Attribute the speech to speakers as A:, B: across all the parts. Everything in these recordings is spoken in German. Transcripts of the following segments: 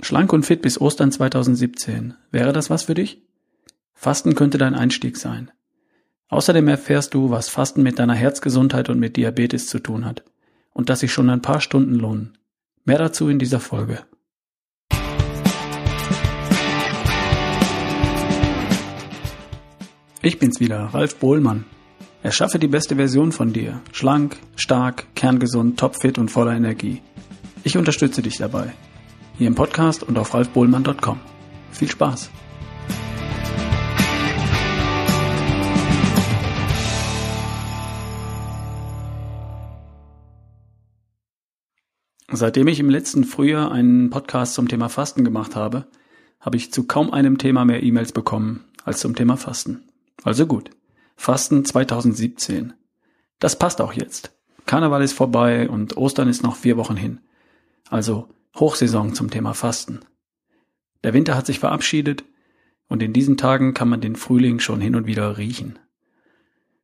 A: Schlank und fit bis Ostern 2017. Wäre das was für dich? Fasten könnte dein Einstieg sein. Außerdem erfährst du, was Fasten mit deiner Herzgesundheit und mit Diabetes zu tun hat und dass sich schon ein paar Stunden lohnen. Mehr dazu in dieser Folge. Ich bin's wieder, Ralf Bohlmann. Erschaffe die beste Version von dir. Schlank, stark, kerngesund, topfit und voller Energie. Ich unterstütze dich dabei. Hier im Podcast und auf ralfbohlmann.com. Viel Spaß! Seitdem ich im letzten Frühjahr einen Podcast zum Thema Fasten gemacht habe, habe ich zu kaum einem Thema mehr E-Mails bekommen als zum Thema Fasten. Also gut. Fasten 2017. Das passt auch jetzt. Karneval ist vorbei und Ostern ist noch vier Wochen hin. Also Hochsaison zum Thema Fasten. Der Winter hat sich verabschiedet und in diesen Tagen kann man den Frühling schon hin und wieder riechen.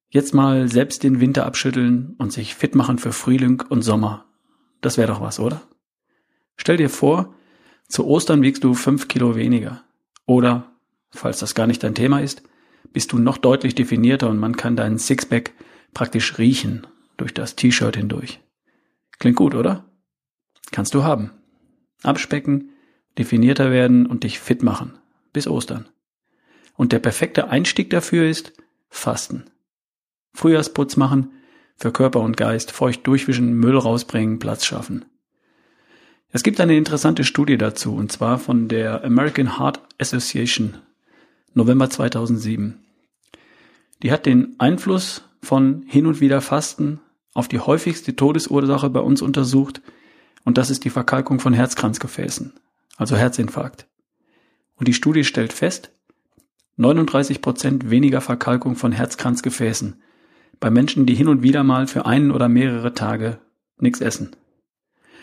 A: Jetzt mal selbst den Winter abschütteln und sich fit machen für Frühling und Sommer. Das wäre doch was, oder? Stell dir vor, zu Ostern wiegst du fünf Kilo weniger. Oder, falls das gar nicht dein Thema ist, bist du noch deutlich definierter und man kann deinen Sixpack praktisch riechen durch das T-Shirt hindurch. Klingt gut, oder? Kannst du haben. Abspecken, definierter werden und dich fit machen. Bis Ostern. Und der perfekte Einstieg dafür ist Fasten. Frühjahrsputz machen, für Körper und Geist, feucht durchwischen, Müll rausbringen, Platz schaffen. Es gibt eine interessante Studie dazu, und zwar von der American Heart Association November 2007. Die hat den Einfluss von hin und wieder Fasten auf die häufigste Todesursache bei uns untersucht und das ist die Verkalkung von Herzkranzgefäßen, also Herzinfarkt. Und die Studie stellt fest, 39 Prozent weniger Verkalkung von Herzkranzgefäßen bei Menschen, die hin und wieder mal für einen oder mehrere Tage nichts essen.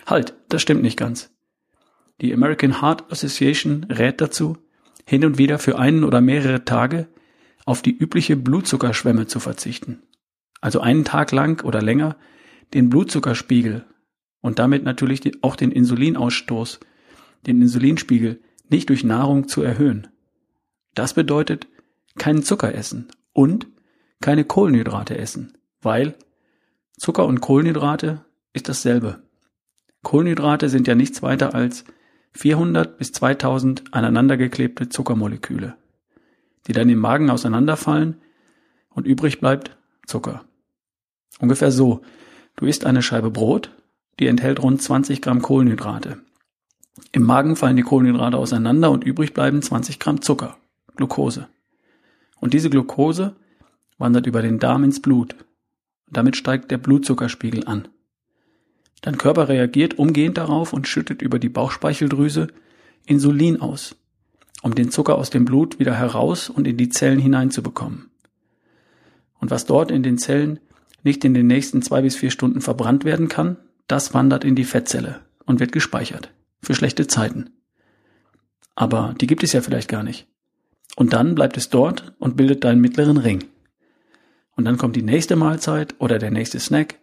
A: Halt, das stimmt nicht ganz. Die American Heart Association rät dazu, hin und wieder für einen oder mehrere Tage auf die übliche Blutzuckerschwemme zu verzichten. Also einen Tag lang oder länger den Blutzuckerspiegel und damit natürlich auch den Insulinausstoß, den Insulinspiegel nicht durch Nahrung zu erhöhen. Das bedeutet keinen Zucker essen und keine Kohlenhydrate essen, weil Zucker und Kohlenhydrate ist dasselbe. Kohlenhydrate sind ja nichts weiter als 400 bis 2000 aneinandergeklebte Zuckermoleküle, die dann im Magen auseinanderfallen und übrig bleibt Zucker. Ungefähr so. Du isst eine Scheibe Brot, die enthält rund 20 Gramm Kohlenhydrate. Im Magen fallen die Kohlenhydrate auseinander und übrig bleiben 20 Gramm Zucker, Glucose. Und diese Glucose wandert über den Darm ins Blut. damit steigt der Blutzuckerspiegel an. Dein Körper reagiert umgehend darauf und schüttet über die Bauchspeicheldrüse Insulin aus, um den Zucker aus dem Blut wieder heraus und in die Zellen hineinzubekommen. Und was dort in den Zellen nicht in den nächsten zwei bis vier Stunden verbrannt werden kann, das wandert in die Fettzelle und wird gespeichert. Für schlechte Zeiten. Aber die gibt es ja vielleicht gar nicht. Und dann bleibt es dort und bildet deinen mittleren Ring. Und dann kommt die nächste Mahlzeit oder der nächste Snack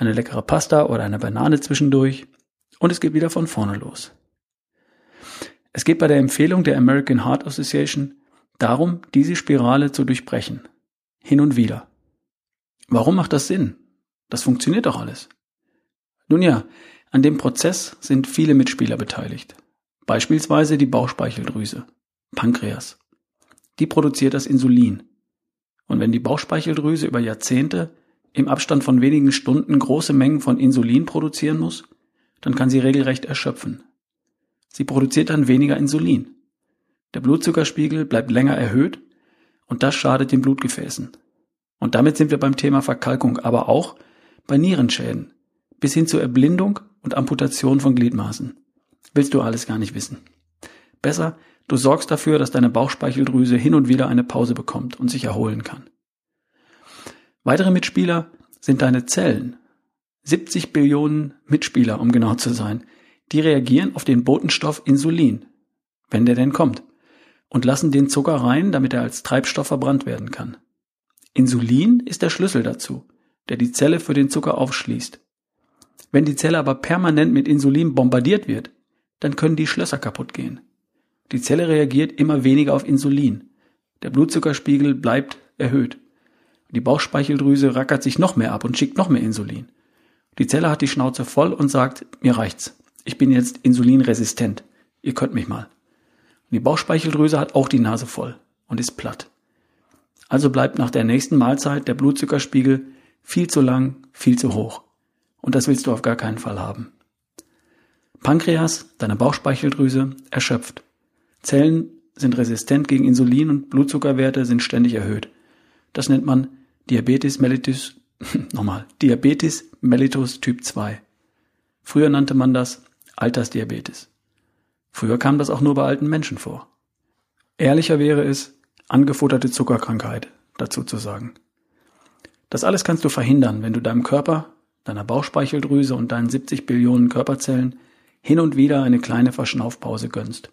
A: eine leckere Pasta oder eine Banane zwischendurch und es geht wieder von vorne los. Es geht bei der Empfehlung der American Heart Association darum, diese Spirale zu durchbrechen. Hin und wieder. Warum macht das Sinn? Das funktioniert doch alles. Nun ja, an dem Prozess sind viele Mitspieler beteiligt. Beispielsweise die Bauchspeicheldrüse, Pankreas. Die produziert das Insulin. Und wenn die Bauchspeicheldrüse über Jahrzehnte im Abstand von wenigen Stunden große Mengen von Insulin produzieren muss, dann kann sie regelrecht erschöpfen. Sie produziert dann weniger Insulin. Der Blutzuckerspiegel bleibt länger erhöht und das schadet den Blutgefäßen. Und damit sind wir beim Thema Verkalkung, aber auch bei Nierenschäden, bis hin zur Erblindung und Amputation von Gliedmaßen. Willst du alles gar nicht wissen. Besser, du sorgst dafür, dass deine Bauchspeicheldrüse hin und wieder eine Pause bekommt und sich erholen kann. Weitere Mitspieler sind deine Zellen. 70 Billionen Mitspieler, um genau zu sein. Die reagieren auf den Botenstoff Insulin, wenn der denn kommt, und lassen den Zucker rein, damit er als Treibstoff verbrannt werden kann. Insulin ist der Schlüssel dazu, der die Zelle für den Zucker aufschließt. Wenn die Zelle aber permanent mit Insulin bombardiert wird, dann können die Schlösser kaputt gehen. Die Zelle reagiert immer weniger auf Insulin. Der Blutzuckerspiegel bleibt erhöht. Die Bauchspeicheldrüse rackert sich noch mehr ab und schickt noch mehr Insulin. Die Zelle hat die Schnauze voll und sagt, mir reicht's. Ich bin jetzt insulinresistent. Ihr könnt mich mal. Und die Bauchspeicheldrüse hat auch die Nase voll und ist platt. Also bleibt nach der nächsten Mahlzeit der Blutzuckerspiegel viel zu lang, viel zu hoch. Und das willst du auf gar keinen Fall haben. Pankreas, deine Bauchspeicheldrüse, erschöpft. Zellen sind resistent gegen Insulin und Blutzuckerwerte sind ständig erhöht. Das nennt man Diabetes mellitus, nochmal, Diabetes mellitus Typ 2. Früher nannte man das Altersdiabetes. Früher kam das auch nur bei alten Menschen vor. Ehrlicher wäre es, angefutterte Zuckerkrankheit dazu zu sagen. Das alles kannst du verhindern, wenn du deinem Körper, deiner Bauchspeicheldrüse und deinen 70 Billionen Körperzellen hin und wieder eine kleine Verschnaufpause gönnst.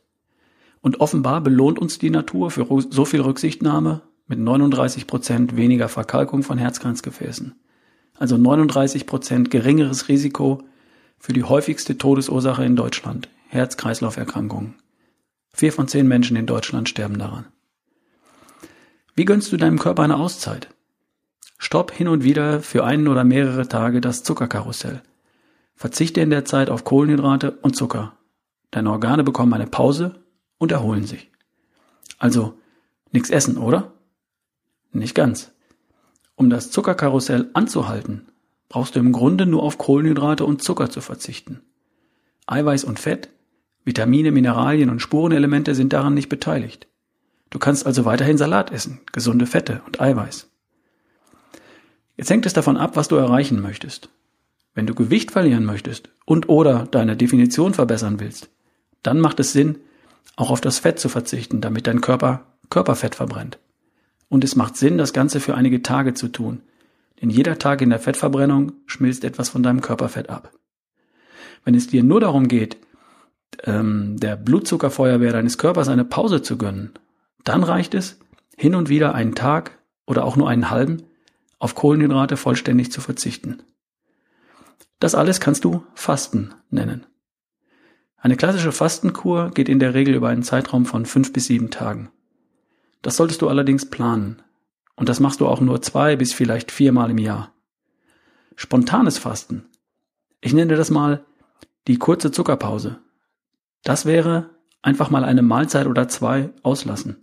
A: Und offenbar belohnt uns die Natur für so viel Rücksichtnahme mit 39 Prozent weniger Verkalkung von Herzkranzgefäßen. Also 39 Prozent geringeres Risiko für die häufigste Todesursache in Deutschland, Herz-Kreislauf-Erkrankungen. Vier von zehn Menschen in Deutschland sterben daran. Wie gönnst du deinem Körper eine Auszeit? Stopp hin und wieder für einen oder mehrere Tage das Zuckerkarussell. Verzichte in der Zeit auf Kohlenhydrate und Zucker. Deine Organe bekommen eine Pause und erholen sich. Also nichts essen, oder? Nicht ganz. Um das Zuckerkarussell anzuhalten, brauchst du im Grunde nur auf Kohlenhydrate und Zucker zu verzichten. Eiweiß und Fett, Vitamine, Mineralien und Spurenelemente sind daran nicht beteiligt. Du kannst also weiterhin Salat essen, gesunde Fette und Eiweiß. Jetzt hängt es davon ab, was du erreichen möchtest. Wenn du Gewicht verlieren möchtest und oder deine Definition verbessern willst, dann macht es Sinn, auch auf das Fett zu verzichten, damit dein Körper Körperfett verbrennt. Und es macht Sinn, das Ganze für einige Tage zu tun, denn jeder Tag in der Fettverbrennung schmilzt etwas von deinem Körperfett ab. Wenn es dir nur darum geht, ähm, der Blutzuckerfeuerwehr deines Körpers eine Pause zu gönnen, dann reicht es, hin und wieder einen Tag oder auch nur einen halben auf Kohlenhydrate vollständig zu verzichten. Das alles kannst du Fasten nennen. Eine klassische Fastenkur geht in der Regel über einen Zeitraum von fünf bis sieben Tagen. Das solltest du allerdings planen. Und das machst du auch nur zwei bis vielleicht viermal im Jahr. Spontanes Fasten. Ich nenne das mal die kurze Zuckerpause. Das wäre einfach mal eine Mahlzeit oder zwei auslassen.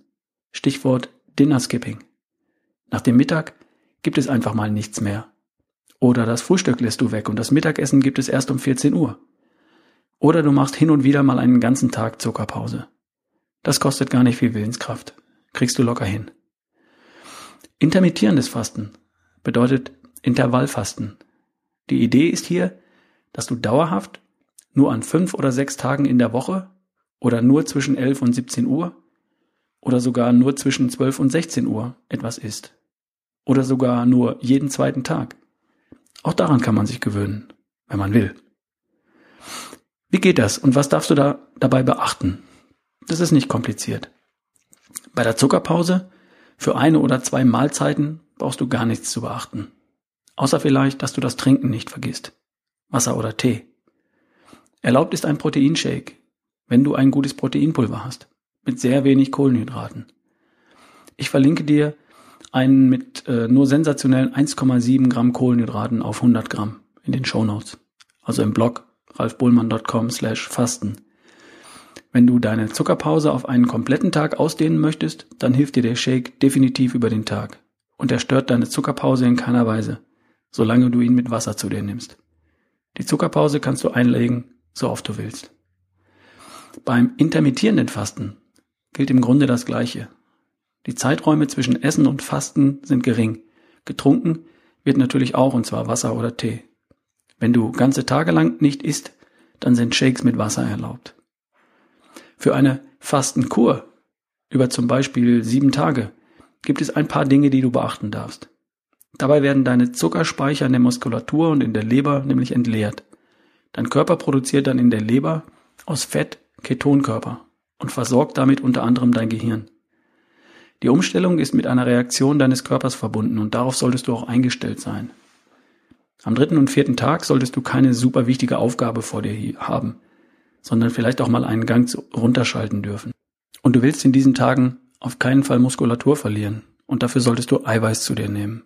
A: Stichwort Dinner Skipping. Nach dem Mittag gibt es einfach mal nichts mehr. Oder das Frühstück lässt du weg und das Mittagessen gibt es erst um 14 Uhr. Oder du machst hin und wieder mal einen ganzen Tag Zuckerpause. Das kostet gar nicht viel Willenskraft. Kriegst du locker hin. Intermittierendes Fasten bedeutet Intervallfasten. Die Idee ist hier, dass du dauerhaft nur an fünf oder sechs Tagen in der Woche oder nur zwischen 11 und 17 Uhr oder sogar nur zwischen 12 und 16 Uhr etwas isst. Oder sogar nur jeden zweiten Tag. Auch daran kann man sich gewöhnen, wenn man will. Wie geht das und was darfst du da dabei beachten? Das ist nicht kompliziert. Bei der Zuckerpause für eine oder zwei Mahlzeiten brauchst du gar nichts zu beachten. Außer vielleicht, dass du das Trinken nicht vergisst. Wasser oder Tee. Erlaubt ist ein Proteinshake, wenn du ein gutes Proteinpulver hast, mit sehr wenig Kohlenhydraten. Ich verlinke dir einen mit äh, nur sensationellen 1,7 Gramm Kohlenhydraten auf 100 Gramm in den Show Notes. Also im Blog ralfbullmann.com slash fasten. Wenn du deine Zuckerpause auf einen kompletten Tag ausdehnen möchtest, dann hilft dir der Shake definitiv über den Tag. Und er stört deine Zuckerpause in keiner Weise, solange du ihn mit Wasser zu dir nimmst. Die Zuckerpause kannst du einlegen, so oft du willst. Beim intermittierenden Fasten gilt im Grunde das Gleiche. Die Zeiträume zwischen Essen und Fasten sind gering. Getrunken wird natürlich auch, und zwar Wasser oder Tee. Wenn du ganze Tage lang nicht isst, dann sind Shakes mit Wasser erlaubt. Für eine Fastenkur über zum Beispiel sieben Tage gibt es ein paar Dinge, die du beachten darfst. Dabei werden deine Zuckerspeicher in der Muskulatur und in der Leber nämlich entleert. Dein Körper produziert dann in der Leber aus Fett Ketonkörper und versorgt damit unter anderem dein Gehirn. Die Umstellung ist mit einer Reaktion deines Körpers verbunden und darauf solltest du auch eingestellt sein. Am dritten und vierten Tag solltest du keine super wichtige Aufgabe vor dir haben. sondern vielleicht auch mal einen Gang runterschalten dürfen. Und du willst in diesen Tagen auf keinen Fall Muskulatur verlieren und dafür solltest du Eiweiß zu dir nehmen.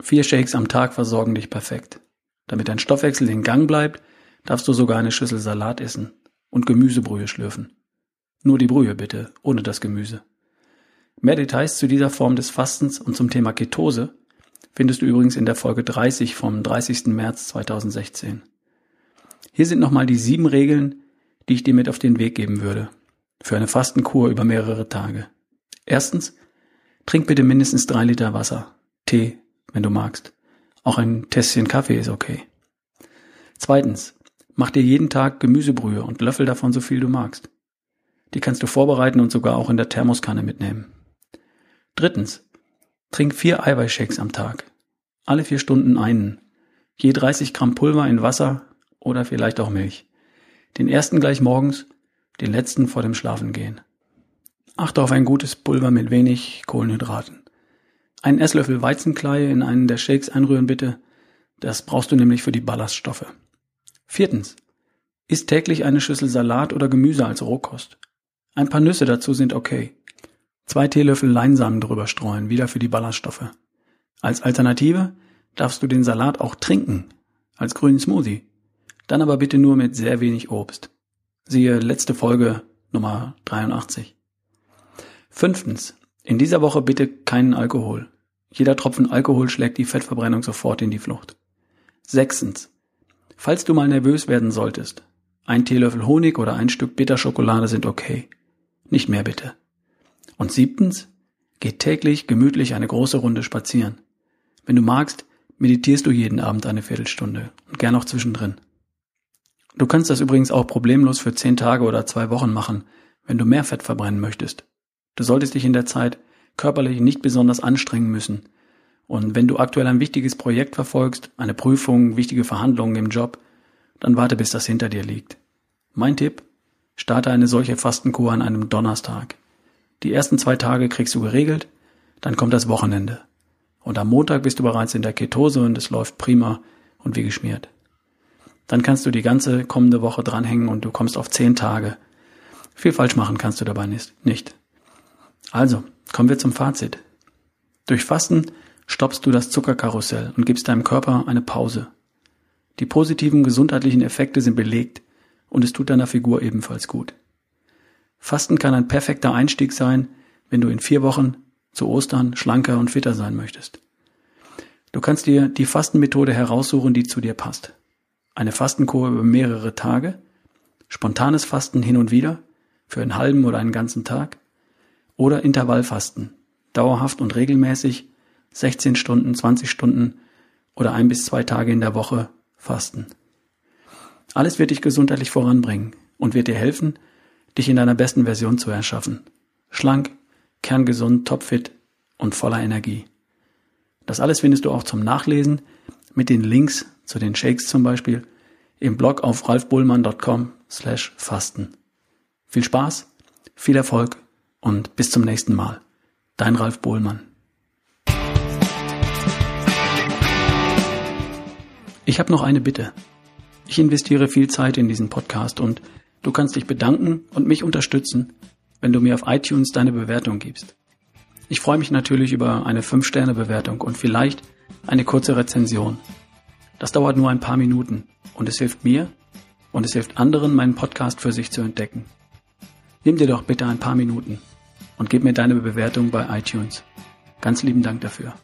A: Vier Shakes am Tag versorgen dich perfekt. Damit dein Stoffwechsel in Gang bleibt, darfst du sogar eine Schüssel Salat essen und Gemüsebrühe schlürfen. Nur die Brühe bitte, ohne das Gemüse. Mehr Details zu dieser Form des Fastens und zum Thema Ketose findest du übrigens in der Folge 30 vom 30. März 2016. Hier sind nochmal die sieben Regeln, die ich dir mit auf den Weg geben würde. Für eine Fastenkur über mehrere Tage. Erstens, trink bitte mindestens drei Liter Wasser. Tee, wenn du magst. Auch ein Tässchen Kaffee ist okay. Zweitens, mach dir jeden Tag Gemüsebrühe und löffel davon so viel du magst. Die kannst du vorbereiten und sogar auch in der Thermoskanne mitnehmen. Drittens, trink vier Eiweißshakes am Tag. Alle vier Stunden einen. Je 30 Gramm Pulver in Wasser oder vielleicht auch Milch. Den ersten gleich morgens, den letzten vor dem Schlafengehen. Achte auf ein gutes Pulver mit wenig Kohlenhydraten. Einen Esslöffel Weizenkleie in einen der Shakes einrühren bitte. Das brauchst du nämlich für die Ballaststoffe. Viertens. Iss täglich eine Schüssel Salat oder Gemüse als Rohkost. Ein paar Nüsse dazu sind okay. Zwei Teelöffel Leinsamen drüber streuen, wieder für die Ballaststoffe. Als Alternative darfst du den Salat auch trinken, als grünen Smoothie. Dann aber bitte nur mit sehr wenig Obst. Siehe letzte Folge Nummer 83. Fünftens. In dieser Woche bitte keinen Alkohol. Jeder Tropfen Alkohol schlägt die Fettverbrennung sofort in die Flucht. Sechstens. Falls du mal nervös werden solltest, ein Teelöffel Honig oder ein Stück Bitterschokolade sind okay. Nicht mehr bitte. Und siebtens. Geh täglich gemütlich eine große Runde spazieren. Wenn du magst, meditierst du jeden Abend eine Viertelstunde und gern auch zwischendrin. Du kannst das übrigens auch problemlos für zehn Tage oder zwei Wochen machen, wenn du mehr Fett verbrennen möchtest. Du solltest dich in der Zeit körperlich nicht besonders anstrengen müssen. Und wenn du aktuell ein wichtiges Projekt verfolgst, eine Prüfung, wichtige Verhandlungen im Job, dann warte, bis das hinter dir liegt. Mein Tipp? Starte eine solche Fastenkur an einem Donnerstag. Die ersten zwei Tage kriegst du geregelt, dann kommt das Wochenende. Und am Montag bist du bereits in der Ketose und es läuft prima und wie geschmiert dann kannst du die ganze kommende Woche dranhängen und du kommst auf zehn Tage. Viel falsch machen kannst du dabei nicht. Also, kommen wir zum Fazit. Durch Fasten stoppst du das Zuckerkarussell und gibst deinem Körper eine Pause. Die positiven gesundheitlichen Effekte sind belegt und es tut deiner Figur ebenfalls gut. Fasten kann ein perfekter Einstieg sein, wenn du in vier Wochen zu Ostern schlanker und fitter sein möchtest. Du kannst dir die Fastenmethode heraussuchen, die zu dir passt eine Fastenkur über mehrere Tage, spontanes Fasten hin und wieder für einen halben oder einen ganzen Tag oder Intervallfasten, dauerhaft und regelmäßig 16 Stunden, 20 Stunden oder ein bis zwei Tage in der Woche fasten. Alles wird dich gesundheitlich voranbringen und wird dir helfen, dich in deiner besten Version zu erschaffen. Schlank, kerngesund, topfit und voller Energie. Das alles findest du auch zum Nachlesen mit den Links zu den Shakes zum Beispiel, im Blog auf ralfbullmann.com slash fasten. Viel Spaß, viel Erfolg und bis zum nächsten Mal. Dein Ralf Bohlmann. Ich habe noch eine Bitte. Ich investiere viel Zeit in diesen Podcast und du kannst dich bedanken und mich unterstützen, wenn du mir auf iTunes deine Bewertung gibst. Ich freue mich natürlich über eine 5-Sterne-Bewertung und vielleicht eine kurze Rezension. Das dauert nur ein paar Minuten und es hilft mir und es hilft anderen, meinen Podcast für sich zu entdecken. Nimm dir doch bitte ein paar Minuten und gib mir deine Bewertung bei iTunes. Ganz lieben Dank dafür.